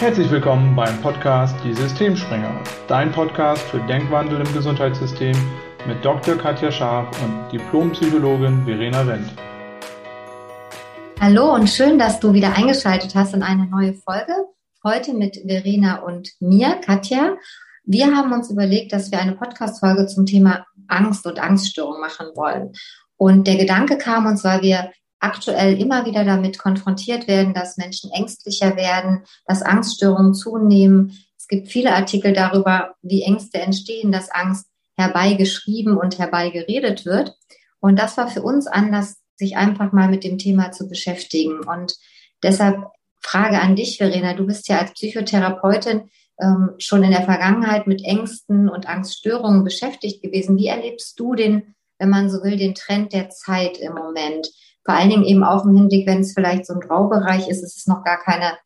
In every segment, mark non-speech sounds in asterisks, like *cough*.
Herzlich willkommen beim Podcast Die Systemspringer, dein Podcast für Denkwandel im Gesundheitssystem mit Dr. Katja Scharf und Diplompsychologin Verena Wendt. Hallo und schön, dass du wieder eingeschaltet hast in eine neue Folge. Heute mit Verena und mir, Katja. Wir haben uns überlegt, dass wir eine Podcast-Folge zum Thema Angst und Angststörung machen wollen. Und der Gedanke kam uns, weil wir aktuell immer wieder damit konfrontiert werden, dass Menschen ängstlicher werden, dass Angststörungen zunehmen. Es gibt viele Artikel darüber, wie Ängste entstehen, dass Angst herbeigeschrieben und herbeigeredet wird. Und das war für uns Anlass, sich einfach mal mit dem Thema zu beschäftigen. Und deshalb Frage an dich, Verena. Du bist ja als Psychotherapeutin ähm, schon in der Vergangenheit mit Ängsten und Angststörungen beschäftigt gewesen. Wie erlebst du den, wenn man so will, den Trend der Zeit im Moment? Vor allen Dingen eben auch im Hinblick, wenn es vielleicht so ein Graubereich ist, ist es noch gar keine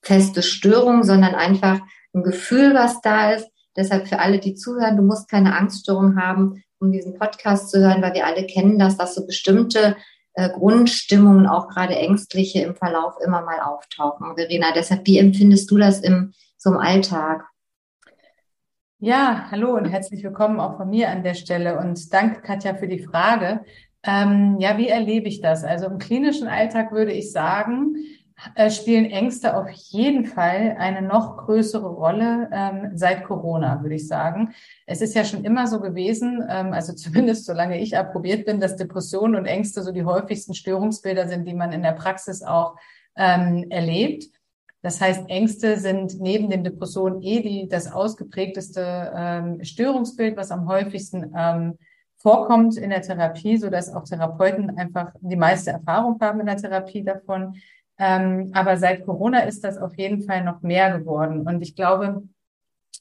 feste Störung, sondern einfach ein Gefühl, was da ist. Deshalb für alle, die zuhören, du musst keine Angststörung haben, um diesen Podcast zu hören, weil wir alle kennen das, dass so bestimmte äh, Grundstimmungen, auch gerade ängstliche, im Verlauf immer mal auftauchen. Verena, deshalb, wie empfindest du das im, so im Alltag? Ja, hallo und herzlich willkommen auch von mir an der Stelle und danke, Katja, für die Frage. Ähm, ja, wie erlebe ich das? Also im klinischen Alltag würde ich sagen, äh, spielen Ängste auf jeden Fall eine noch größere Rolle ähm, seit Corona, würde ich sagen. Es ist ja schon immer so gewesen, ähm, also *laughs* zumindest solange ich approbiert bin, dass Depressionen und Ängste so die häufigsten Störungsbilder sind, die man in der Praxis auch ähm, erlebt. Das heißt, Ängste sind neben den Depressionen eh die, das ausgeprägteste ähm, Störungsbild, was am häufigsten ähm, vorkommt in der Therapie, so dass auch Therapeuten einfach die meiste Erfahrung haben in der Therapie davon. Ähm, aber seit Corona ist das auf jeden Fall noch mehr geworden. Und ich glaube,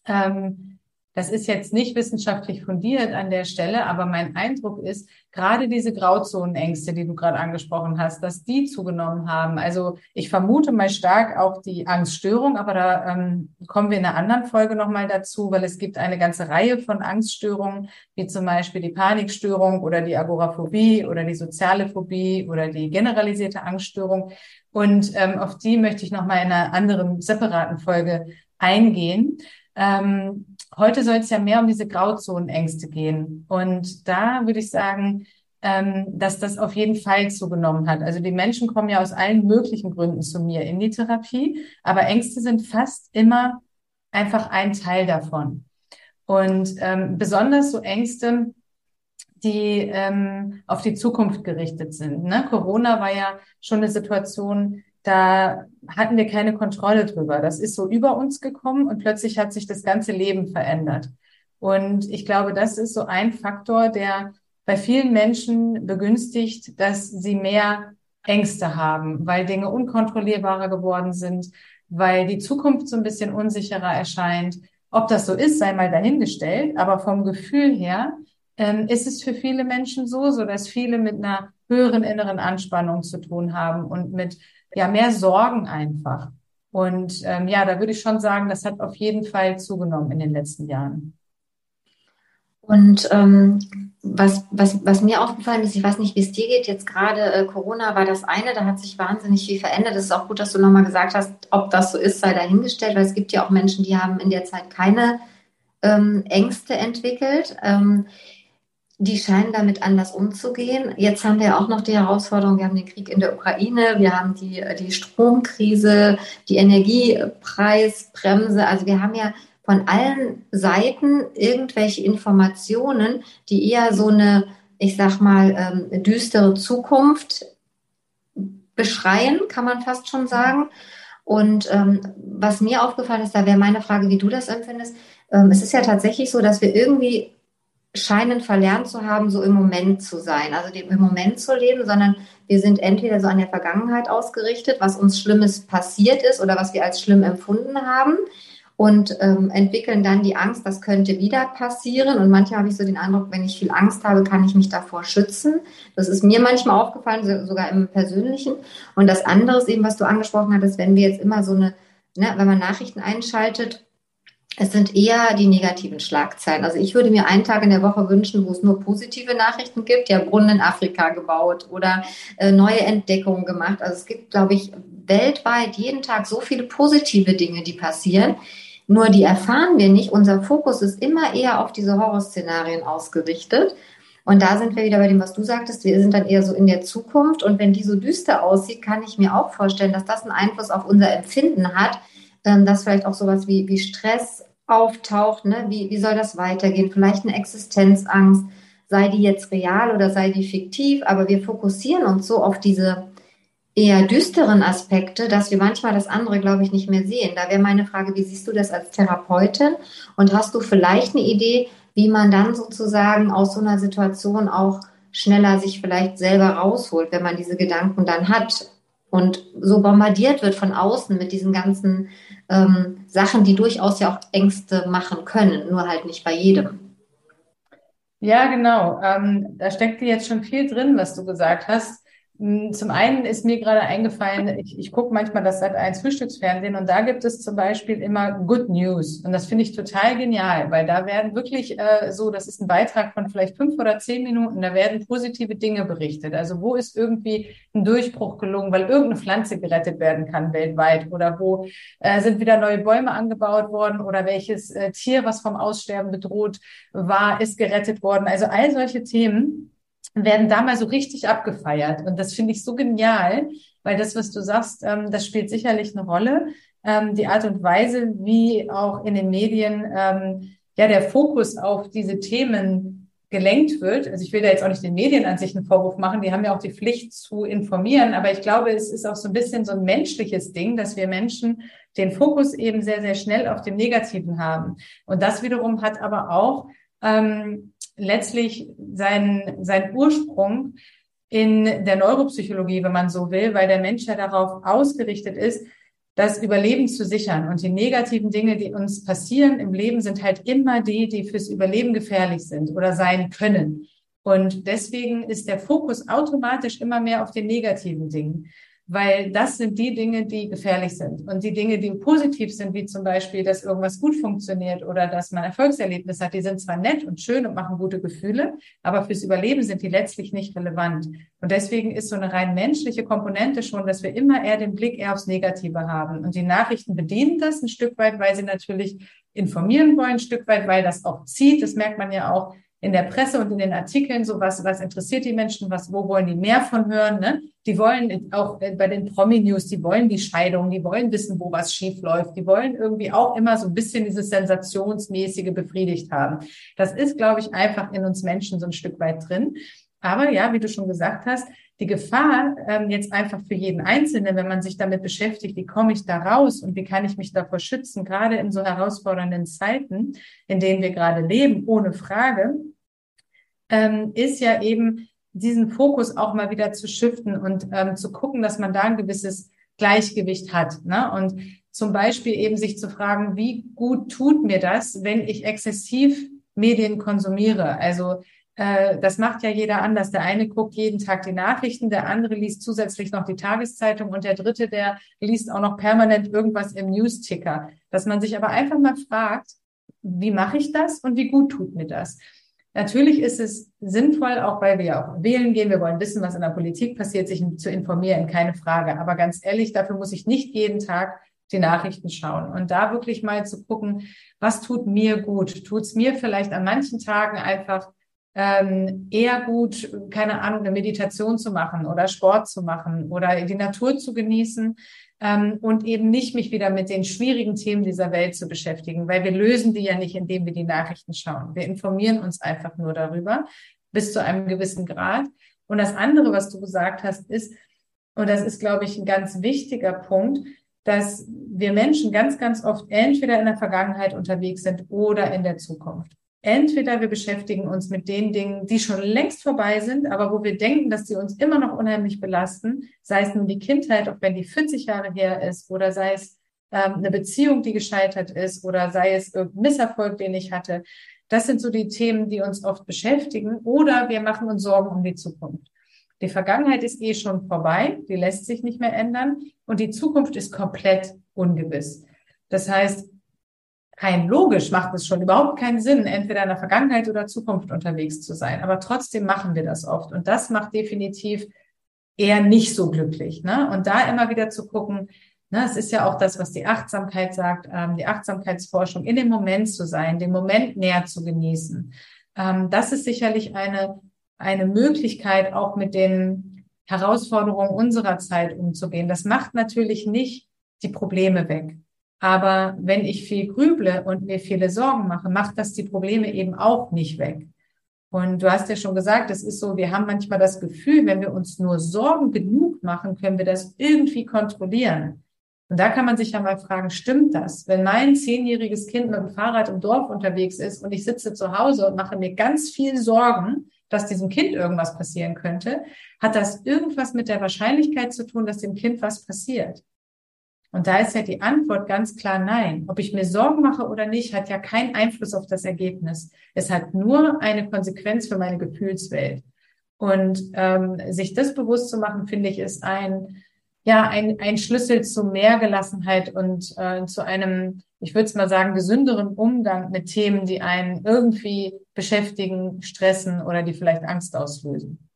ähm, das ist jetzt nicht wissenschaftlich fundiert an der Stelle, aber mein Eindruck ist, gerade diese Grauzonenängste, die du gerade angesprochen hast, dass die zugenommen haben. Also ich vermute mal stark auch die Angststörung, aber da ähm, kommen wir in einer anderen Folge nochmal dazu, weil es gibt eine ganze Reihe von Angststörungen, wie zum Beispiel die Panikstörung oder die Agoraphobie oder die soziale Phobie oder die generalisierte Angststörung. Und ähm, auf die möchte ich nochmal in einer anderen separaten Folge eingehen. Ähm, heute soll es ja mehr um diese Grauzonenängste gehen. Und da würde ich sagen, ähm, dass das auf jeden Fall zugenommen hat. Also die Menschen kommen ja aus allen möglichen Gründen zu mir in die Therapie, aber Ängste sind fast immer einfach ein Teil davon. Und ähm, besonders so Ängste, die ähm, auf die Zukunft gerichtet sind. Ne? Corona war ja schon eine Situation, da hatten wir keine Kontrolle drüber. Das ist so über uns gekommen und plötzlich hat sich das ganze Leben verändert. Und ich glaube, das ist so ein Faktor, der bei vielen Menschen begünstigt, dass sie mehr Ängste haben, weil Dinge unkontrollierbarer geworden sind, weil die Zukunft so ein bisschen unsicherer erscheint. Ob das so ist, sei mal dahingestellt, aber vom Gefühl her ähm, ist es für viele Menschen so, so dass viele mit einer höheren inneren Anspannung zu tun haben und mit ja mehr Sorgen einfach. Und ähm, ja, da würde ich schon sagen, das hat auf jeden Fall zugenommen in den letzten Jahren. Und ähm, was, was, was mir aufgefallen ist, ich weiß nicht, wie es dir geht, jetzt gerade äh, Corona war das eine, da hat sich wahnsinnig viel verändert. Es ist auch gut, dass du nochmal gesagt hast, ob das so ist, sei dahingestellt, weil es gibt ja auch Menschen, die haben in der Zeit keine ähm, Ängste entwickelt. Ähm, die scheinen damit anders umzugehen. Jetzt haben wir auch noch die Herausforderung, wir haben den Krieg in der Ukraine, wir haben die, die Stromkrise, die Energiepreisbremse. Also wir haben ja von allen Seiten irgendwelche Informationen, die eher so eine, ich sag mal, ähm, düstere Zukunft beschreien, kann man fast schon sagen. Und ähm, was mir aufgefallen ist, da wäre meine Frage, wie du das empfindest. Ähm, es ist ja tatsächlich so, dass wir irgendwie scheinen verlernt zu haben, so im Moment zu sein, also im Moment zu leben, sondern wir sind entweder so an der Vergangenheit ausgerichtet, was uns Schlimmes passiert ist oder was wir als schlimm empfunden haben und ähm, entwickeln dann die Angst, das könnte wieder passieren. Und manchmal habe ich so den Eindruck, wenn ich viel Angst habe, kann ich mich davor schützen. Das ist mir manchmal aufgefallen, sogar im Persönlichen. Und das andere ist eben, was du angesprochen hattest, wenn wir jetzt immer so eine, ne, wenn man Nachrichten einschaltet es sind eher die negativen Schlagzeilen. Also ich würde mir einen Tag in der Woche wünschen, wo es nur positive Nachrichten gibt. Ja, Brunnen in Afrika gebaut oder äh, neue Entdeckungen gemacht. Also es gibt, glaube ich, weltweit jeden Tag so viele positive Dinge, die passieren. Nur die erfahren wir nicht. Unser Fokus ist immer eher auf diese Horrorszenarien ausgerichtet. Und da sind wir wieder bei dem, was du sagtest. Wir sind dann eher so in der Zukunft. Und wenn die so düster aussieht, kann ich mir auch vorstellen, dass das einen Einfluss auf unser Empfinden hat, ähm, dass vielleicht auch sowas wie, wie Stress auftaucht. Ne? Wie, wie soll das weitergehen? Vielleicht eine Existenzangst. Sei die jetzt real oder sei die fiktiv? Aber wir fokussieren uns so auf diese eher düsteren Aspekte, dass wir manchmal das andere, glaube ich, nicht mehr sehen. Da wäre meine Frage, wie siehst du das als Therapeutin? Und hast du vielleicht eine Idee, wie man dann sozusagen aus so einer Situation auch schneller sich vielleicht selber rausholt, wenn man diese Gedanken dann hat und so bombardiert wird von außen mit diesen ganzen ähm, Sachen, die durchaus ja auch Ängste machen können, nur halt nicht bei jedem. Ja, genau. Ähm, da steckt jetzt schon viel drin, was du gesagt hast. Hm, zum einen ist mir gerade eingefallen, ich, ich gucke manchmal das seit eins Frühstücksfernsehen und da gibt es zum Beispiel immer Good News und das finde ich total genial, weil da werden wirklich äh, so, das ist ein Beitrag von vielleicht fünf oder zehn Minuten, da werden positive Dinge berichtet. Also wo ist irgendwie ein Durchbruch gelungen, weil irgendeine Pflanze gerettet werden kann weltweit oder wo äh, sind wieder neue Bäume angebaut worden oder welches äh, Tier, was vom Aussterben bedroht war, ist gerettet worden. Also all solche Themen werden da mal so richtig abgefeiert. Und das finde ich so genial, weil das, was du sagst, ähm, das spielt sicherlich eine Rolle. Ähm, die Art und Weise, wie auch in den Medien ähm, ja der Fokus auf diese Themen gelenkt wird. Also ich will da jetzt auch nicht den Medien an sich einen Vorwurf machen, die haben ja auch die Pflicht zu informieren, aber ich glaube, es ist auch so ein bisschen so ein menschliches Ding, dass wir Menschen den Fokus eben sehr, sehr schnell auf dem Negativen haben. Und das wiederum hat aber auch ähm, letztlich seinen, seinen Ursprung in der Neuropsychologie, wenn man so will, weil der Mensch ja darauf ausgerichtet ist, das Überleben zu sichern. Und die negativen Dinge, die uns passieren im Leben, sind halt immer die, die fürs Überleben gefährlich sind oder sein können. Und deswegen ist der Fokus automatisch immer mehr auf den negativen Dingen weil das sind die Dinge, die gefährlich sind. Und die Dinge, die positiv sind, wie zum Beispiel, dass irgendwas gut funktioniert oder dass man Erfolgserlebnis hat, die sind zwar nett und schön und machen gute Gefühle, aber fürs Überleben sind die letztlich nicht relevant. Und deswegen ist so eine rein menschliche Komponente schon, dass wir immer eher den Blick eher aufs Negative haben. Und die Nachrichten bedienen das ein Stück weit, weil sie natürlich informieren wollen, ein Stück weit, weil das auch zieht. Das merkt man ja auch in der Presse und in den Artikeln, so was, was interessiert die Menschen, was, wo wollen die mehr von hören, ne? Die wollen auch bei den Promi-News, die wollen die Scheidung, die wollen wissen, wo was schief läuft, die wollen irgendwie auch immer so ein bisschen dieses Sensationsmäßige befriedigt haben. Das ist, glaube ich, einfach in uns Menschen so ein Stück weit drin. Aber ja, wie du schon gesagt hast, die Gefahr ähm, jetzt einfach für jeden Einzelnen, wenn man sich damit beschäftigt, wie komme ich da raus und wie kann ich mich davor schützen, gerade in so herausfordernden Zeiten, in denen wir gerade leben, ohne Frage, ähm, ist ja eben diesen Fokus auch mal wieder zu shiften und ähm, zu gucken, dass man da ein gewisses Gleichgewicht hat. Ne? Und zum Beispiel eben sich zu fragen, wie gut tut mir das, wenn ich exzessiv Medien konsumiere? Also äh, das macht ja jeder anders. Der eine guckt jeden Tag die Nachrichten, der andere liest zusätzlich noch die Tageszeitung und der dritte, der liest auch noch permanent irgendwas im News-Ticker. Dass man sich aber einfach mal fragt, wie mache ich das und wie gut tut mir das? Natürlich ist es sinnvoll, auch weil wir ja auch wählen gehen, wir wollen wissen, was in der Politik passiert, sich zu informieren, keine Frage. Aber ganz ehrlich, dafür muss ich nicht jeden Tag die Nachrichten schauen und da wirklich mal zu gucken, was tut mir gut? Tut es mir vielleicht an manchen Tagen einfach ähm, eher gut, keine Ahnung, eine Meditation zu machen oder Sport zu machen oder die Natur zu genießen ähm, und eben nicht mich wieder mit den schwierigen Themen dieser Welt zu beschäftigen, weil wir lösen die ja nicht, indem wir die Nachrichten schauen. Wir informieren uns einfach nur darüber bis zu einem gewissen Grad. Und das andere, was du gesagt hast, ist, und das ist, glaube ich, ein ganz wichtiger Punkt, dass wir Menschen ganz, ganz oft entweder in der Vergangenheit unterwegs sind oder in der Zukunft. Entweder wir beschäftigen uns mit den Dingen, die schon längst vorbei sind, aber wo wir denken, dass sie uns immer noch unheimlich belasten, sei es nun die Kindheit, auch wenn die 40 Jahre her ist, oder sei es ähm, eine Beziehung, die gescheitert ist, oder sei es irgendein Misserfolg, den ich hatte. Das sind so die Themen, die uns oft beschäftigen, oder wir machen uns Sorgen um die Zukunft. Die Vergangenheit ist eh schon vorbei, die lässt sich nicht mehr ändern, und die Zukunft ist komplett ungewiss. Das heißt, rein logisch macht es schon überhaupt keinen Sinn, entweder in der Vergangenheit oder Zukunft unterwegs zu sein. Aber trotzdem machen wir das oft. Und das macht definitiv eher nicht so glücklich. Ne? Und da immer wieder zu gucken, ne, es ist ja auch das, was die Achtsamkeit sagt, ähm, die Achtsamkeitsforschung, in dem Moment zu sein, den Moment näher zu genießen. Ähm, das ist sicherlich eine, eine Möglichkeit, auch mit den Herausforderungen unserer Zeit umzugehen. Das macht natürlich nicht die Probleme weg. Aber wenn ich viel grüble und mir viele Sorgen mache, macht das die Probleme eben auch nicht weg. Und du hast ja schon gesagt, es ist so, wir haben manchmal das Gefühl, wenn wir uns nur Sorgen genug machen, können wir das irgendwie kontrollieren. Und da kann man sich ja mal fragen, stimmt das? Wenn mein zehnjähriges Kind mit dem Fahrrad im Dorf unterwegs ist und ich sitze zu Hause und mache mir ganz viel Sorgen, dass diesem Kind irgendwas passieren könnte, hat das irgendwas mit der Wahrscheinlichkeit zu tun, dass dem Kind was passiert? Und da ist ja die Antwort ganz klar nein. Ob ich mir Sorgen mache oder nicht, hat ja keinen Einfluss auf das Ergebnis. Es hat nur eine Konsequenz für meine Gefühlswelt. Und ähm, sich das bewusst zu machen, finde ich, ist ein ja ein, ein Schlüssel zu mehr Gelassenheit und äh, zu einem, ich würde es mal sagen, gesünderen Umgang mit Themen, die einen irgendwie beschäftigen, stressen oder die vielleicht Angst auslösen.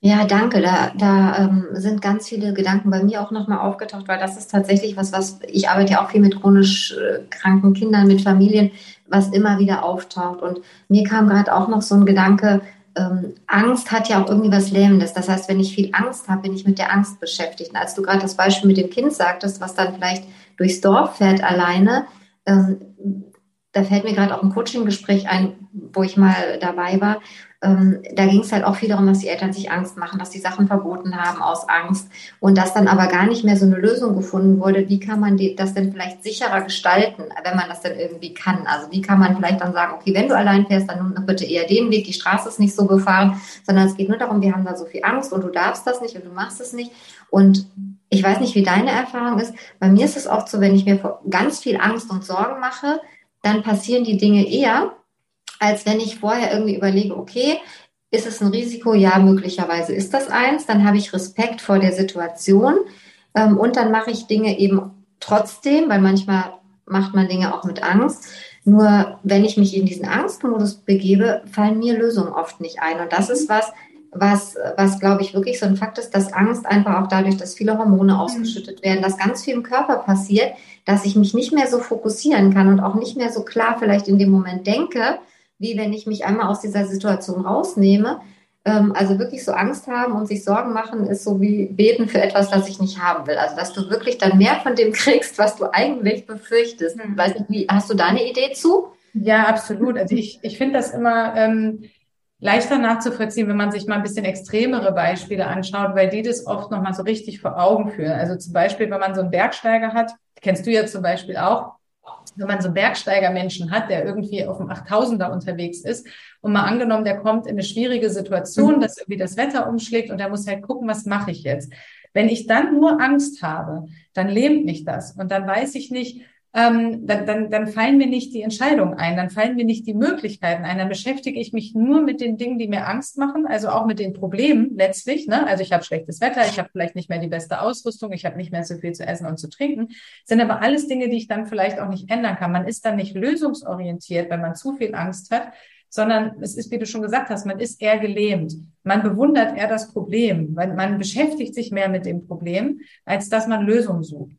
Ja, danke. Da, da ähm, sind ganz viele Gedanken bei mir auch nochmal aufgetaucht, weil das ist tatsächlich was, was ich arbeite ja auch viel mit chronisch äh, kranken Kindern, mit Familien, was immer wieder auftaucht. Und mir kam gerade auch noch so ein Gedanke, ähm, Angst hat ja auch irgendwie was Lähmendes. Das heißt, wenn ich viel Angst habe, bin ich mit der Angst beschäftigt. Und als du gerade das Beispiel mit dem Kind sagtest, was dann vielleicht durchs Dorf fährt alleine, ähm, da fällt mir gerade auch ein Coaching-Gespräch ein, wo ich mal dabei war ähm, da ging es halt auch viel darum, dass die Eltern sich Angst machen, dass die Sachen verboten haben aus Angst und dass dann aber gar nicht mehr so eine Lösung gefunden wurde, wie kann man die, das denn vielleicht sicherer gestalten, wenn man das denn irgendwie kann. Also wie kann man vielleicht dann sagen, okay, wenn du allein fährst, dann bitte eher den Weg, die Straße ist nicht so befahren, sondern es geht nur darum, wir haben da so viel Angst und du darfst das nicht und du machst es nicht. Und ich weiß nicht, wie deine Erfahrung ist. Bei mir ist es oft so, wenn ich mir ganz viel Angst und Sorgen mache, dann passieren die Dinge eher, als wenn ich vorher irgendwie überlege, okay, ist es ein Risiko? Ja, möglicherweise ist das eins. Dann habe ich Respekt vor der Situation ähm, und dann mache ich Dinge eben trotzdem, weil manchmal macht man Dinge auch mit Angst. Nur wenn ich mich in diesen Angstmodus begebe, fallen mir Lösungen oft nicht ein. Und das ist was, was, was glaube ich wirklich so ein Fakt ist, dass Angst einfach auch dadurch, dass viele Hormone mhm. ausgeschüttet werden, dass ganz viel im Körper passiert, dass ich mich nicht mehr so fokussieren kann und auch nicht mehr so klar vielleicht in dem Moment denke, wie wenn ich mich einmal aus dieser Situation rausnehme. Ähm, also wirklich so Angst haben und sich Sorgen machen, ist so wie beten für etwas, das ich nicht haben will. Also dass du wirklich dann mehr von dem *laughs* kriegst, was du eigentlich befürchtest. Mhm. Weiß nicht, wie, hast du da eine Idee zu? Ja, absolut. Also ich, ich finde das immer ähm, leichter nachzuvollziehen, wenn man sich mal ein bisschen extremere Beispiele anschaut, weil die das oft nochmal so richtig vor Augen führen. Also zum Beispiel, wenn man so einen Bergsteiger hat, kennst du ja zum Beispiel auch, wenn man so Bergsteigermenschen hat, der irgendwie auf dem 8000er unterwegs ist und mal angenommen, der kommt in eine schwierige Situation, mhm. dass irgendwie das Wetter umschlägt und der muss halt gucken, was mache ich jetzt? Wenn ich dann nur Angst habe, dann lähmt mich das und dann weiß ich nicht, ähm, dann, dann, dann fallen mir nicht die Entscheidungen ein, dann fallen mir nicht die Möglichkeiten ein, dann beschäftige ich mich nur mit den Dingen, die mir Angst machen, also auch mit den Problemen letztlich. Ne? Also ich habe schlechtes Wetter, ich habe vielleicht nicht mehr die beste Ausrüstung, ich habe nicht mehr so viel zu essen und zu trinken, sind aber alles Dinge, die ich dann vielleicht auch nicht ändern kann. Man ist dann nicht lösungsorientiert, wenn man zu viel Angst hat, sondern es ist, wie du schon gesagt hast, man ist eher gelähmt. Man bewundert eher das Problem, weil man beschäftigt sich mehr mit dem Problem, als dass man Lösungen sucht.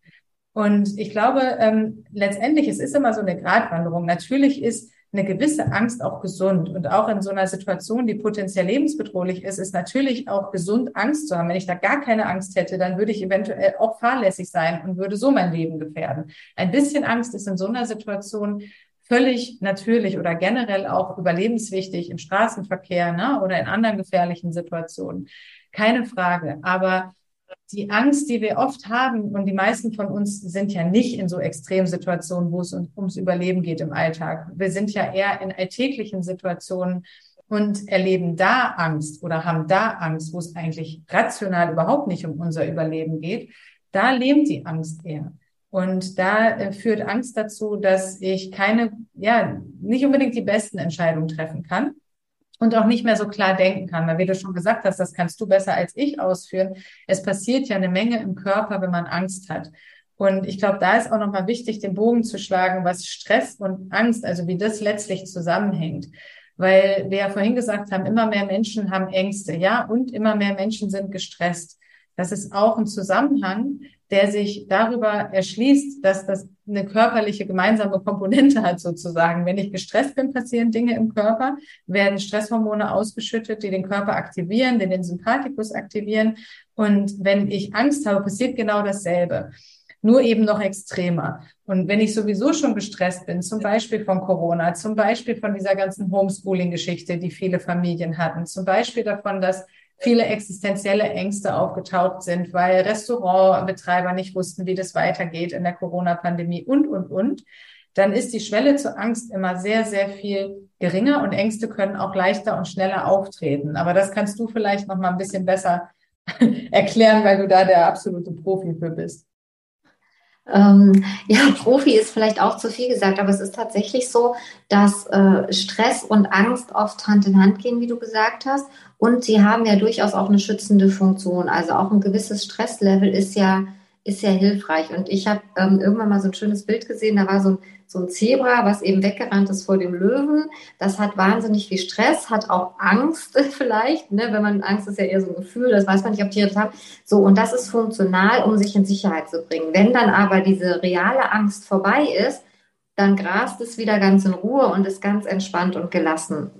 Und ich glaube, ähm, letztendlich, es ist immer so eine Gratwanderung. Natürlich ist eine gewisse Angst auch gesund. Und auch in so einer Situation, die potenziell lebensbedrohlich ist, ist natürlich auch gesund, Angst zu haben. Wenn ich da gar keine Angst hätte, dann würde ich eventuell auch fahrlässig sein und würde so mein Leben gefährden. Ein bisschen Angst ist in so einer Situation völlig natürlich oder generell auch überlebenswichtig im Straßenverkehr ne, oder in anderen gefährlichen Situationen. Keine Frage. Aber die Angst, die wir oft haben, und die meisten von uns sind ja nicht in so Extremsituationen, wo es ums Überleben geht im Alltag. Wir sind ja eher in alltäglichen Situationen und erleben da Angst oder haben da Angst, wo es eigentlich rational überhaupt nicht um unser Überleben geht. Da lebt die Angst eher. Und da äh, führt Angst dazu, dass ich keine, ja, nicht unbedingt die besten Entscheidungen treffen kann und auch nicht mehr so klar denken kann. Weil wie du schon gesagt hast, das kannst du besser als ich ausführen. Es passiert ja eine Menge im Körper, wenn man Angst hat. Und ich glaube, da ist auch nochmal wichtig, den Bogen zu schlagen, was Stress und Angst, also wie das letztlich zusammenhängt. weil wir ja vorhin gesagt haben, immer mehr Menschen haben Ängste, ja, und immer mehr Menschen sind gestresst. Das ist auch ein Zusammenhang, der sich darüber erschließt, dass das eine körperliche gemeinsame Komponente hat sozusagen. Wenn ich gestresst bin, passieren Dinge im Körper, werden Stresshormone ausgeschüttet, die den Körper aktivieren, die den Sympathikus aktivieren. Und wenn ich Angst habe, passiert genau dasselbe nur eben noch extremer. Und wenn ich sowieso schon gestresst bin, zum Beispiel von Corona, zum Beispiel von dieser ganzen Homeschooling-Geschichte, die viele Familien hatten, zum Beispiel davon, dass viele existenzielle Ängste aufgetaucht sind, weil Restaurantbetreiber nicht wussten, wie das weitergeht in der Corona-Pandemie und, und, und, dann ist die Schwelle zur Angst immer sehr, sehr viel geringer und Ängste können auch leichter und schneller auftreten. Aber das kannst du vielleicht noch mal ein bisschen besser *laughs* erklären, weil du da der absolute Profi für bist. Ähm, *laughs* ja, Profi ist vielleicht auch zu viel gesagt, aber es ist tatsächlich so, dass äh, Stress und Angst oft Hand in Hand gehen, wie du gesagt hast. Und sie haben ja durchaus auch eine schützende Funktion. Also auch ein gewisses Stresslevel ist ja ist sehr hilfreich. Und ich habe ähm, irgendwann mal so ein schönes Bild gesehen, da war so ein, so ein Zebra, was eben weggerannt ist vor dem Löwen. Das hat wahnsinnig viel Stress, hat auch Angst *laughs* vielleicht, ne? wenn man Angst ist ja eher so ein Gefühl, das weiß man nicht, ob Tiere das haben. So, und das ist funktional, um sich in Sicherheit zu bringen. Wenn dann aber diese reale Angst vorbei ist, dann grast es wieder ganz in Ruhe und ist ganz entspannt und gelassen.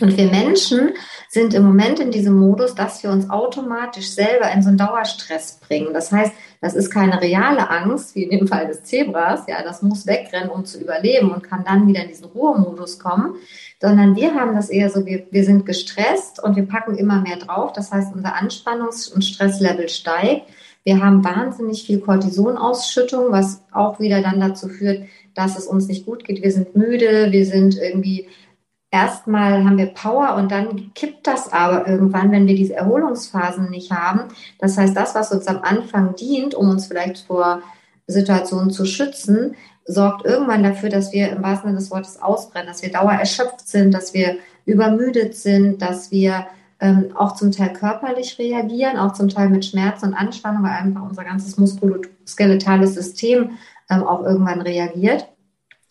Und wir Menschen sind im Moment in diesem Modus, dass wir uns automatisch selber in so einen Dauerstress bringen. Das heißt, das ist keine reale Angst, wie in dem Fall des Zebras. Ja, das muss wegrennen, um zu überleben und kann dann wieder in diesen Ruhemodus kommen. Sondern wir haben das eher so, wir, wir sind gestresst und wir packen immer mehr drauf. Das heißt, unser Anspannungs- und Stresslevel steigt. Wir haben wahnsinnig viel Cortisonausschüttung, was auch wieder dann dazu führt, dass es uns nicht gut geht. Wir sind müde, wir sind irgendwie erstmal haben wir Power und dann kippt das aber irgendwann, wenn wir diese Erholungsphasen nicht haben. Das heißt, das, was uns am Anfang dient, um uns vielleicht vor Situationen zu schützen, sorgt irgendwann dafür, dass wir im wahrsten Sinne des Wortes ausbrennen, dass wir dauererschöpft sind, dass wir übermüdet sind, dass wir ähm, auch zum Teil körperlich reagieren, auch zum Teil mit Schmerz und Anspannung, weil einfach unser ganzes muskuloskeletales System ähm, auch irgendwann reagiert.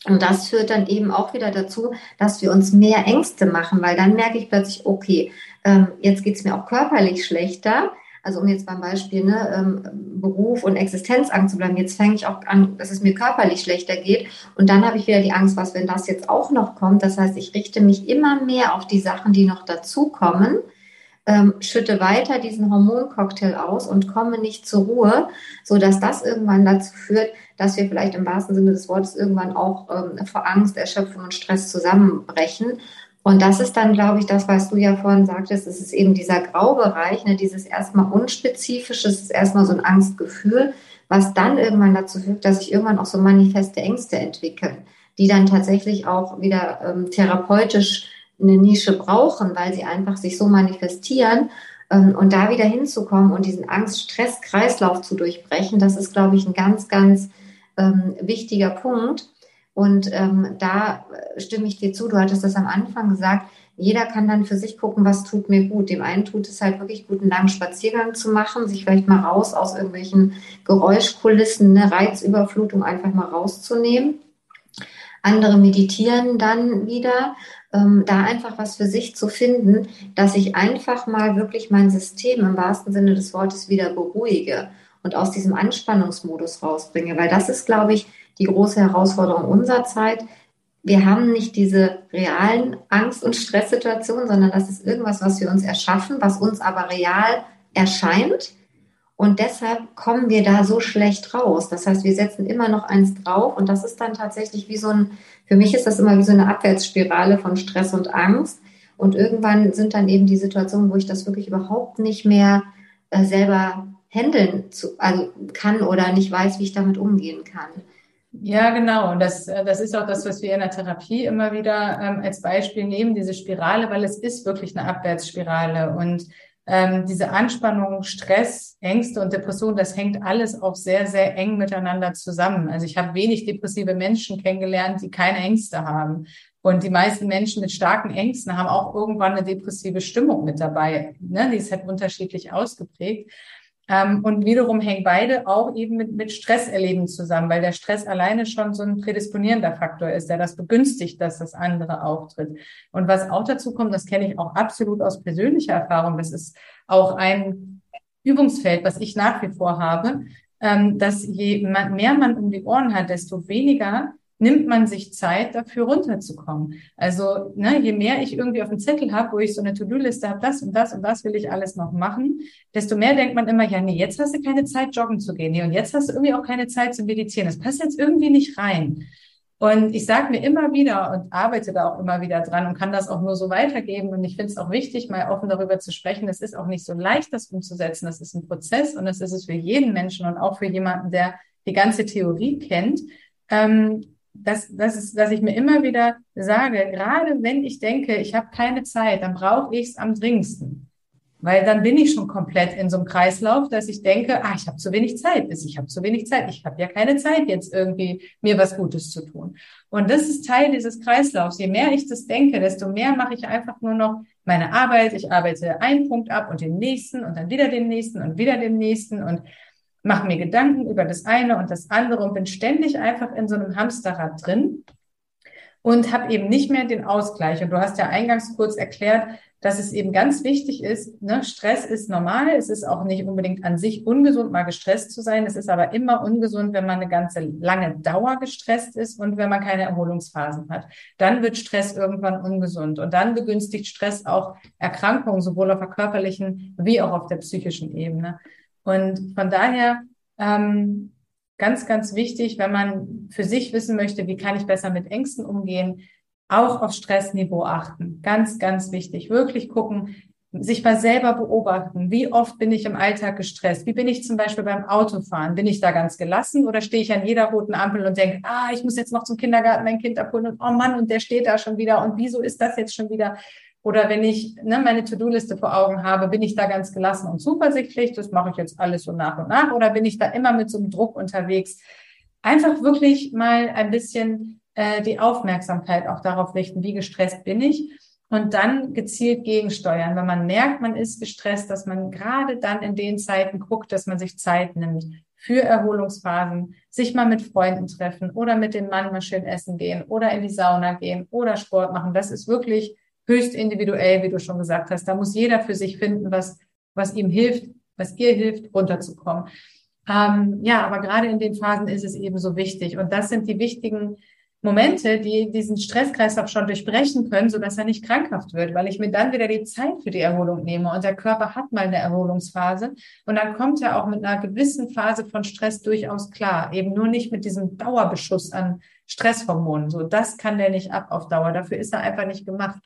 Und das führt dann eben auch wieder dazu, dass wir uns mehr Ängste machen, weil dann merke ich plötzlich, okay, ähm, jetzt geht es mir auch körperlich schlechter. Also um jetzt beim Beispiel ne, ähm, Beruf und Existenzangst zu bleiben, jetzt fange ich auch an, dass es mir körperlich schlechter geht. Und dann habe ich wieder die Angst, was, wenn das jetzt auch noch kommt. Das heißt, ich richte mich immer mehr auf die Sachen, die noch dazukommen ähm, schütte weiter diesen Hormoncocktail aus und komme nicht zur Ruhe, so dass das irgendwann dazu führt, dass wir vielleicht im wahrsten Sinne des Wortes irgendwann auch ähm, vor Angst, Erschöpfung und Stress zusammenbrechen. Und das ist dann, glaube ich, das, was du ja vorhin sagtest, es ist eben dieser Graubereich, ne, dieses erstmal unspezifische, es ist erstmal so ein Angstgefühl, was dann irgendwann dazu führt, dass sich irgendwann auch so manifeste Ängste entwickeln, die dann tatsächlich auch wieder ähm, therapeutisch eine Nische brauchen, weil sie einfach sich so manifestieren. Ähm, und da wieder hinzukommen und diesen Angst-Stress-Kreislauf zu durchbrechen, das ist, glaube ich, ein ganz, ganz ähm, wichtiger Punkt. Und ähm, da stimme ich dir zu. Du hattest das am Anfang gesagt. Jeder kann dann für sich gucken, was tut mir gut. Dem einen tut es halt wirklich gut, einen langen Spaziergang zu machen, sich vielleicht mal raus aus irgendwelchen Geräuschkulissen, eine Reizüberflutung einfach mal rauszunehmen. Andere meditieren dann wieder ähm, da einfach was für sich zu finden, dass ich einfach mal wirklich mein System im wahrsten Sinne des Wortes wieder beruhige und aus diesem Anspannungsmodus rausbringe. Weil das ist, glaube ich, die große Herausforderung unserer Zeit. Wir haben nicht diese realen Angst- und Stresssituationen, sondern das ist irgendwas, was wir uns erschaffen, was uns aber real erscheint. Und deshalb kommen wir da so schlecht raus. Das heißt, wir setzen immer noch eins drauf und das ist dann tatsächlich wie so ein, für mich ist das immer wie so eine Abwärtsspirale von Stress und Angst. Und irgendwann sind dann eben die Situationen, wo ich das wirklich überhaupt nicht mehr äh, selber handeln zu, also kann oder nicht weiß, wie ich damit umgehen kann. Ja, genau. Und das, äh, das ist auch das, was wir in der Therapie immer wieder ähm, als Beispiel nehmen, diese Spirale, weil es ist wirklich eine Abwärtsspirale. Und ähm, diese Anspannung, Stress, Ängste und Depression, das hängt alles auch sehr, sehr eng miteinander zusammen. Also ich habe wenig depressive Menschen kennengelernt, die keine Ängste haben. Und die meisten Menschen mit starken Ängsten haben auch irgendwann eine depressive Stimmung mit dabei. Ne? Die ist halt unterschiedlich ausgeprägt. Ähm, und wiederum hängen beide auch eben mit, mit Stresserleben zusammen, weil der Stress alleine schon so ein prädisponierender Faktor ist, der das begünstigt, dass das andere auftritt. Und was auch dazu kommt, das kenne ich auch absolut aus persönlicher Erfahrung, das ist auch ein Übungsfeld, was ich nach wie vor habe, ähm, dass je mehr man um die Ohren hat, desto weniger nimmt man sich Zeit, dafür runterzukommen. Also ne, je mehr ich irgendwie auf dem Zettel habe, wo ich so eine To-Do-Liste habe, das und das und das will ich alles noch machen, desto mehr denkt man immer, ja, nee, jetzt hast du keine Zeit, joggen zu gehen. Nee, und jetzt hast du irgendwie auch keine Zeit zu meditieren. Das passt jetzt irgendwie nicht rein. Und ich sage mir immer wieder und arbeite da auch immer wieder dran und kann das auch nur so weitergeben. Und ich finde es auch wichtig, mal offen darüber zu sprechen. Es ist auch nicht so leicht, das umzusetzen. Das ist ein Prozess und das ist es für jeden Menschen und auch für jemanden, der die ganze Theorie kennt. Ähm, dass, dass, ist, dass ich mir immer wieder sage, gerade wenn ich denke, ich habe keine Zeit, dann brauche ich es am dringendsten. Weil dann bin ich schon komplett in so einem Kreislauf, dass ich denke, ah, ich habe zu wenig Zeit, ich habe zu wenig Zeit, ich habe ja keine Zeit, jetzt irgendwie mir was Gutes zu tun. Und das ist Teil dieses Kreislaufs. Je mehr ich das denke, desto mehr mache ich einfach nur noch meine Arbeit. Ich arbeite einen Punkt ab und den nächsten und dann wieder den nächsten und wieder den nächsten und mache mir Gedanken über das eine und das andere und bin ständig einfach in so einem Hamsterrad drin und habe eben nicht mehr den Ausgleich. Und du hast ja eingangs kurz erklärt, dass es eben ganz wichtig ist, ne, Stress ist normal, es ist auch nicht unbedingt an sich ungesund, mal gestresst zu sein. Es ist aber immer ungesund, wenn man eine ganze lange Dauer gestresst ist und wenn man keine Erholungsphasen hat. Dann wird Stress irgendwann ungesund und dann begünstigt Stress auch Erkrankungen, sowohl auf der körperlichen wie auch auf der psychischen Ebene. Und von daher ähm, ganz, ganz wichtig, wenn man für sich wissen möchte, wie kann ich besser mit Ängsten umgehen, auch auf Stressniveau achten. Ganz, ganz wichtig. Wirklich gucken, sich mal selber beobachten. Wie oft bin ich im Alltag gestresst? Wie bin ich zum Beispiel beim Autofahren? Bin ich da ganz gelassen oder stehe ich an jeder roten Ampel und denke, ah, ich muss jetzt noch zum Kindergarten mein Kind abholen und oh Mann, und der steht da schon wieder und wieso ist das jetzt schon wieder? Oder wenn ich ne, meine To-Do-Liste vor Augen habe, bin ich da ganz gelassen und zuversichtlich, das mache ich jetzt alles so nach und nach, oder bin ich da immer mit so einem Druck unterwegs? Einfach wirklich mal ein bisschen äh, die Aufmerksamkeit auch darauf richten, wie gestresst bin ich und dann gezielt gegensteuern. Wenn man merkt, man ist gestresst, dass man gerade dann in den Zeiten guckt, dass man sich Zeit nimmt für Erholungsphasen, sich mal mit Freunden treffen oder mit dem Mann mal schön essen gehen oder in die Sauna gehen oder Sport machen. Das ist wirklich höchst individuell, wie du schon gesagt hast. Da muss jeder für sich finden, was, was ihm hilft, was ihr hilft, runterzukommen. Ähm, ja, aber gerade in den Phasen ist es eben so wichtig. Und das sind die wichtigen Momente, die diesen Stresskreislauf schon durchbrechen können, sodass er nicht krankhaft wird, weil ich mir dann wieder die Zeit für die Erholung nehme und der Körper hat mal eine Erholungsphase und dann kommt er auch mit einer gewissen Phase von Stress durchaus klar, eben nur nicht mit diesem Dauerbeschuss an Stresshormonen. So, das kann der nicht ab auf Dauer. Dafür ist er einfach nicht gemacht.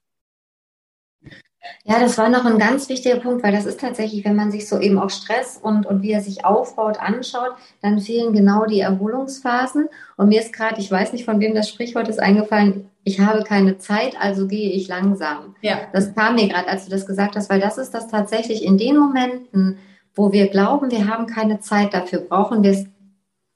Ja, das war noch ein ganz wichtiger Punkt, weil das ist tatsächlich, wenn man sich so eben auch Stress und, und wie er sich aufbaut, anschaut, dann fehlen genau die Erholungsphasen. Und mir ist gerade, ich weiß nicht, von wem das Sprichwort ist eingefallen, ich habe keine Zeit, also gehe ich langsam. Ja. Das kam mir gerade, als du das gesagt hast, weil das ist das tatsächlich in den Momenten, wo wir glauben, wir haben keine Zeit dafür, brauchen wir es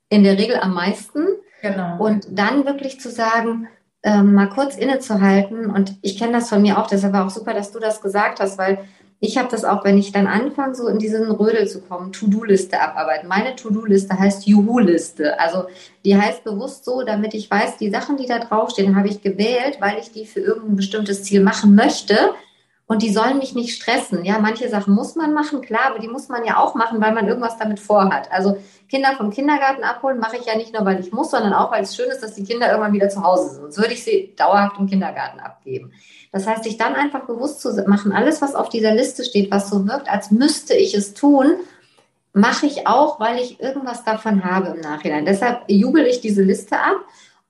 in der Regel am meisten. Genau. Und dann wirklich zu sagen, ähm, mal kurz innezuhalten. Und ich kenne das von mir auch, deshalb war auch super, dass du das gesagt hast, weil ich habe das auch, wenn ich dann anfange, so in diesen Rödel zu kommen, To-Do-Liste abarbeiten. Meine To-Do-Liste heißt Juhu-Liste. Also die heißt bewusst so, damit ich weiß, die Sachen, die da draufstehen, habe ich gewählt, weil ich die für irgendein bestimmtes Ziel machen möchte. Und die sollen mich nicht stressen. Ja, manche Sachen muss man machen, klar, aber die muss man ja auch machen, weil man irgendwas damit vorhat. Also Kinder vom Kindergarten abholen mache ich ja nicht nur, weil ich muss, sondern auch, weil es schön ist, dass die Kinder irgendwann wieder zu Hause sind. Sonst würde ich sie dauerhaft im Kindergarten abgeben. Das heißt, sich dann einfach bewusst zu machen, alles, was auf dieser Liste steht, was so wirkt, als müsste ich es tun, mache ich auch, weil ich irgendwas davon habe im Nachhinein. Deshalb jubel ich diese Liste ab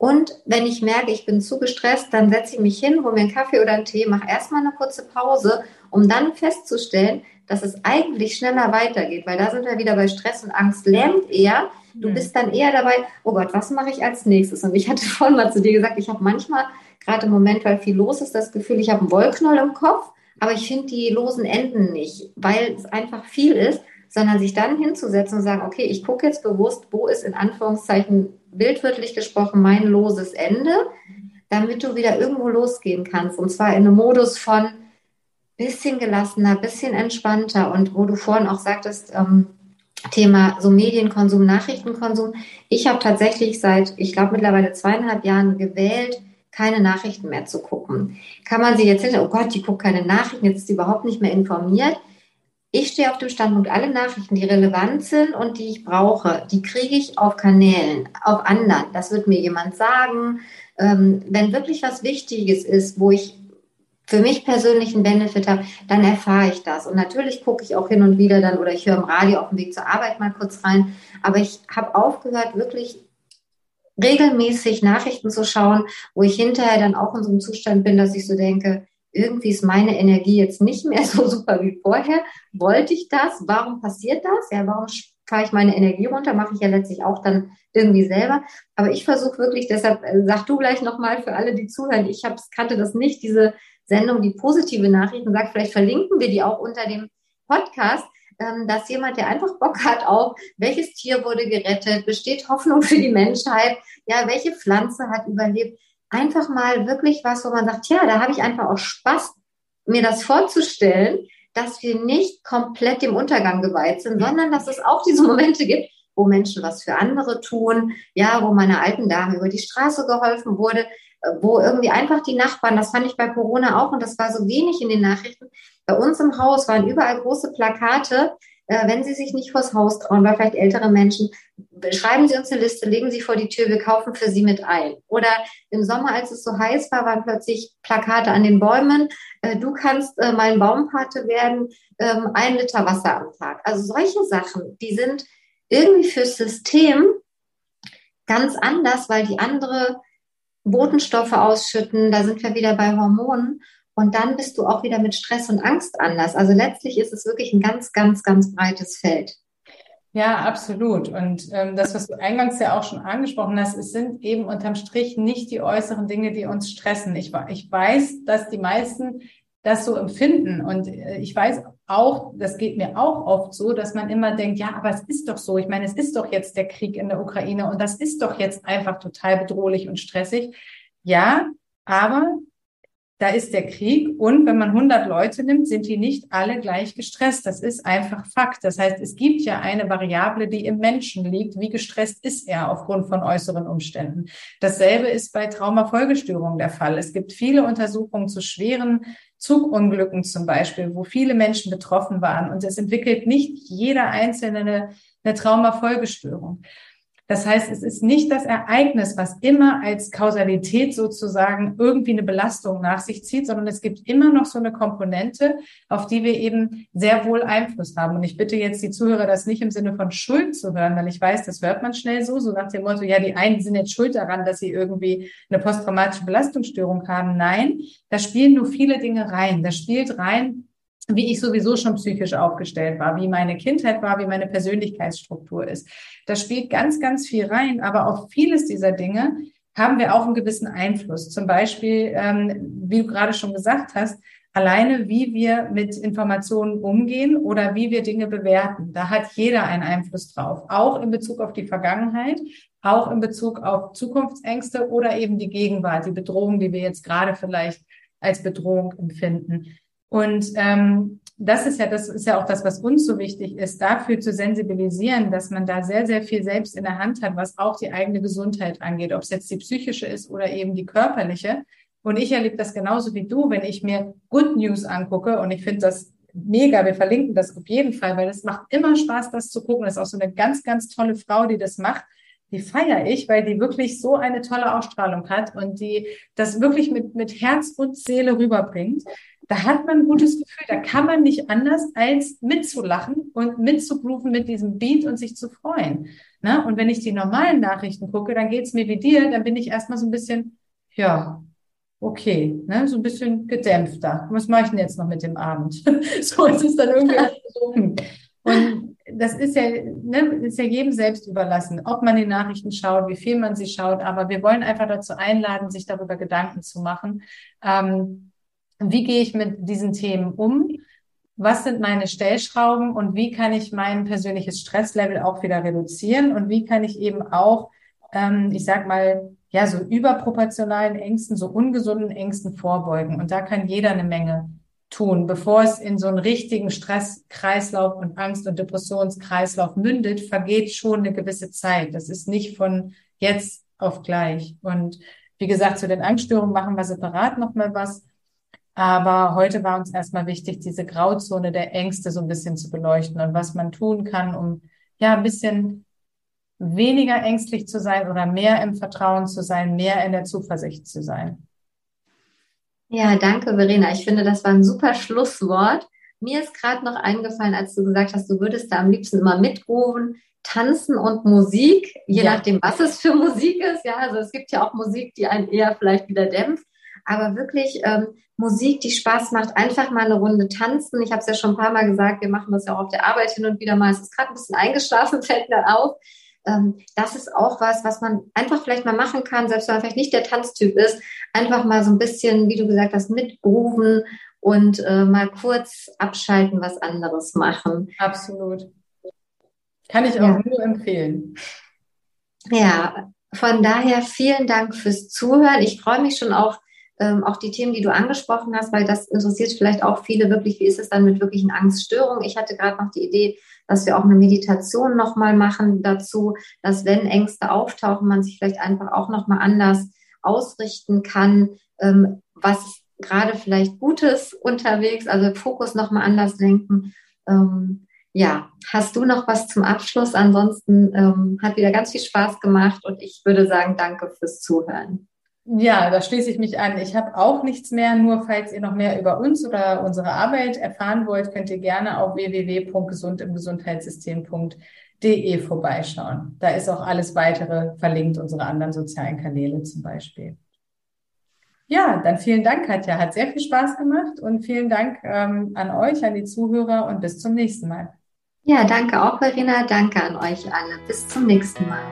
und wenn ich merke, ich bin zu gestresst, dann setze ich mich hin, hole mir einen Kaffee oder einen Tee, mache erstmal eine kurze Pause, um dann festzustellen, dass es eigentlich schneller weitergeht, weil da sind wir wieder bei Stress und Angst lähmt eher. Du bist dann eher dabei, oh Gott, was mache ich als nächstes? Und ich hatte *laughs* vorhin mal zu dir gesagt, ich habe manchmal, gerade im Moment, weil viel los ist, das Gefühl, ich habe einen Wollknoll im Kopf, aber ich finde die losen Enden nicht, weil es einfach viel ist, sondern sich dann hinzusetzen und sagen, okay, ich gucke jetzt bewusst, wo ist in Anführungszeichen bildwörtlich gesprochen mein loses Ende, damit du wieder irgendwo losgehen kannst. Und zwar in einem Modus von bisschen gelassener, bisschen entspannter und wo du vorhin auch sagtest, ähm, Thema so Medienkonsum, Nachrichtenkonsum. Ich habe tatsächlich seit, ich glaube mittlerweile zweieinhalb Jahren gewählt, keine Nachrichten mehr zu gucken. Kann man sie jetzt hinter, oh Gott, die guckt keine Nachrichten, jetzt ist sie überhaupt nicht mehr informiert. Ich stehe auf dem Standpunkt, alle Nachrichten, die relevant sind und die ich brauche, die kriege ich auf Kanälen, auf anderen. Das wird mir jemand sagen. Ähm, wenn wirklich was Wichtiges ist, wo ich für mich persönlich einen Benefit habe, dann erfahre ich das. Und natürlich gucke ich auch hin und wieder dann oder ich höre im Radio auf dem Weg zur Arbeit mal kurz rein. Aber ich habe aufgehört, wirklich regelmäßig Nachrichten zu schauen, wo ich hinterher dann auch in so einem Zustand bin, dass ich so denke, irgendwie ist meine Energie jetzt nicht mehr *laughs* so super wie vorher. Wollte ich das? Warum passiert das? Ja, warum fahre ich meine Energie runter? Mache ich ja letztlich auch dann irgendwie selber. Aber ich versuche wirklich, deshalb äh, sag du gleich nochmal für alle, die zuhören, ich hab, kannte das nicht, diese Sendung, die positive Nachrichten, sagt, vielleicht verlinken wir die auch unter dem Podcast, ähm, dass jemand, der einfach Bock hat auf, welches Tier wurde gerettet, besteht Hoffnung für die Menschheit, ja, welche Pflanze hat überlebt, einfach mal wirklich was, wo man sagt, ja, da habe ich einfach auch Spaß, mir das vorzustellen, dass wir nicht komplett dem Untergang geweiht sind, sondern dass es auch diese Momente gibt, wo Menschen was für andere tun, ja, wo meiner alten Dame über die Straße geholfen wurde, wo irgendwie einfach die Nachbarn, das fand ich bei Corona auch und das war so wenig in den Nachrichten. Bei uns im Haus waren überall große Plakate, äh, wenn Sie sich nicht vors Haus trauen, weil vielleicht ältere Menschen, schreiben Sie uns eine Liste, legen Sie vor die Tür, wir kaufen für Sie mit ein. Oder im Sommer, als es so heiß war, waren plötzlich Plakate an den Bäumen, äh, du kannst äh, mein Baumpate werden, ähm, ein Liter Wasser am Tag. Also solche Sachen, die sind irgendwie fürs System ganz anders, weil die andere Botenstoffe ausschütten, da sind wir wieder bei Hormonen. Und dann bist du auch wieder mit Stress und Angst anders. Also letztlich ist es wirklich ein ganz, ganz, ganz breites Feld. Ja, absolut. Und ähm, das, was du eingangs ja auch schon angesprochen hast, es sind eben unterm Strich nicht die äußeren Dinge, die uns stressen. Ich, ich weiß, dass die meisten das so empfinden. Und äh, ich weiß auch, das geht mir auch oft so, dass man immer denkt, ja, aber es ist doch so. Ich meine, es ist doch jetzt der Krieg in der Ukraine und das ist doch jetzt einfach total bedrohlich und stressig. Ja, aber da ist der Krieg und wenn man 100 Leute nimmt, sind die nicht alle gleich gestresst. Das ist einfach Fakt. Das heißt, es gibt ja eine Variable, die im Menschen liegt. Wie gestresst ist er aufgrund von äußeren Umständen? Dasselbe ist bei Traumafolgestörungen der Fall. Es gibt viele Untersuchungen zu schweren Zugunglücken zum Beispiel, wo viele Menschen betroffen waren und es entwickelt nicht jeder Einzelne eine, Traumafolgestörung. Das heißt, es ist nicht das Ereignis, was immer als Kausalität sozusagen irgendwie eine Belastung nach sich zieht, sondern es gibt immer noch so eine Komponente, auf die wir eben sehr wohl Einfluss haben. Und ich bitte jetzt die Zuhörer, das nicht im Sinne von Schuld zu hören, weil ich weiß, das hört man schnell so, so nach dem Motto, ja, die einen sind jetzt schuld daran, dass sie irgendwie eine posttraumatische Belastungsstörung haben. Nein, da spielen nur viele Dinge rein. Da spielt rein, wie ich sowieso schon psychisch aufgestellt war, wie meine Kindheit war, wie meine Persönlichkeitsstruktur ist. Da spielt ganz, ganz viel rein, aber auf vieles dieser Dinge haben wir auch einen gewissen Einfluss. Zum Beispiel, ähm, wie du gerade schon gesagt hast, alleine wie wir mit Informationen umgehen oder wie wir Dinge bewerten. Da hat jeder einen Einfluss drauf, auch in Bezug auf die Vergangenheit, auch in Bezug auf Zukunftsängste oder eben die Gegenwart, die Bedrohung, die wir jetzt gerade vielleicht als Bedrohung empfinden. Und ähm, das ist ja, das ist ja auch das, was uns so wichtig ist, dafür zu sensibilisieren, dass man da sehr, sehr viel selbst in der Hand hat, was auch die eigene Gesundheit angeht, ob es jetzt die psychische ist oder eben die körperliche. Und ich erlebe das genauso wie du, wenn ich mir Good News angucke und ich finde das mega, wir verlinken das auf jeden Fall, weil es macht immer Spaß, das zu gucken. Das ist auch so eine ganz, ganz tolle Frau, die das macht die feiere ich, weil die wirklich so eine tolle Ausstrahlung hat und die das wirklich mit, mit Herz und Seele rüberbringt. Da hat man ein gutes Gefühl. Da kann man nicht anders als mitzulachen und mitzugrooven mit diesem Beat und sich zu freuen. Ne? Und wenn ich die normalen Nachrichten gucke, dann geht's mir wie dir, dann bin ich erstmal so ein bisschen, ja, okay, ne? so ein bisschen gedämpfter. Was mache ich denn jetzt noch mit dem Abend? *laughs* so ist es dann irgendwie so. Und das ist ja, ne, ist ja jedem selbst überlassen, ob man die Nachrichten schaut, wie viel man sie schaut. Aber wir wollen einfach dazu einladen, sich darüber Gedanken zu machen. Ähm, wie gehe ich mit diesen Themen um? Was sind meine Stellschrauben und wie kann ich mein persönliches Stresslevel auch wieder reduzieren? Und wie kann ich eben auch, ähm, ich sag mal, ja, so überproportionalen Ängsten, so ungesunden Ängsten vorbeugen? Und da kann jeder eine Menge tun, bevor es in so einen richtigen Stresskreislauf und Angst- und Depressionskreislauf mündet, vergeht schon eine gewisse Zeit. Das ist nicht von jetzt auf gleich. Und wie gesagt, zu den Angststörungen machen wir separat nochmal was. Aber heute war uns erstmal wichtig, diese Grauzone der Ängste so ein bisschen zu beleuchten und was man tun kann, um ja ein bisschen weniger ängstlich zu sein oder mehr im Vertrauen zu sein, mehr in der Zuversicht zu sein. Ja, danke, Verena. Ich finde, das war ein super Schlusswort. Mir ist gerade noch eingefallen, als du gesagt hast, du würdest da am liebsten immer mitrufen, tanzen und Musik, je ja. nachdem, was es für Musik ist. Ja, also es gibt ja auch Musik, die einen eher vielleicht wieder dämpft, aber wirklich ähm, Musik, die Spaß macht, einfach mal eine Runde tanzen. Ich habe es ja schon ein paar Mal gesagt, wir machen das ja auch auf der Arbeit hin und wieder mal. Es ist gerade ein bisschen eingeschlafen, *laughs* fällt mir auf. Ähm, das ist auch was, was man einfach vielleicht mal machen kann, selbst wenn man vielleicht nicht der Tanztyp ist. Einfach mal so ein bisschen, wie du gesagt hast, mitgrooven und äh, mal kurz abschalten, was anderes machen. Absolut. Kann ich auch ja. nur empfehlen. Ja, von daher vielen Dank fürs Zuhören. Ich freue mich schon auf ähm, auch die Themen, die du angesprochen hast, weil das interessiert vielleicht auch viele wirklich, wie ist es dann mit wirklichen Angststörungen. Ich hatte gerade noch die Idee, dass wir auch eine Meditation nochmal machen dazu, dass wenn Ängste auftauchen, man sich vielleicht einfach auch nochmal anders ausrichten kann, ähm, was gerade vielleicht Gutes unterwegs, also Fokus nochmal anders lenken. Ähm, ja, hast du noch was zum Abschluss? Ansonsten ähm, hat wieder ganz viel Spaß gemacht und ich würde sagen, danke fürs Zuhören. Ja, da schließe ich mich an. Ich habe auch nichts mehr, nur falls ihr noch mehr über uns oder unsere Arbeit erfahren wollt, könnt ihr gerne auf www.gesundimgesundheitssystem.de vorbeischauen. Da ist auch alles weitere verlinkt, unsere anderen sozialen Kanäle zum Beispiel. Ja, dann vielen Dank, Katja. Hat sehr viel Spaß gemacht und vielen Dank ähm, an euch, an die Zuhörer und bis zum nächsten Mal. Ja, danke auch, Verena. Danke an euch alle. Bis zum nächsten Mal.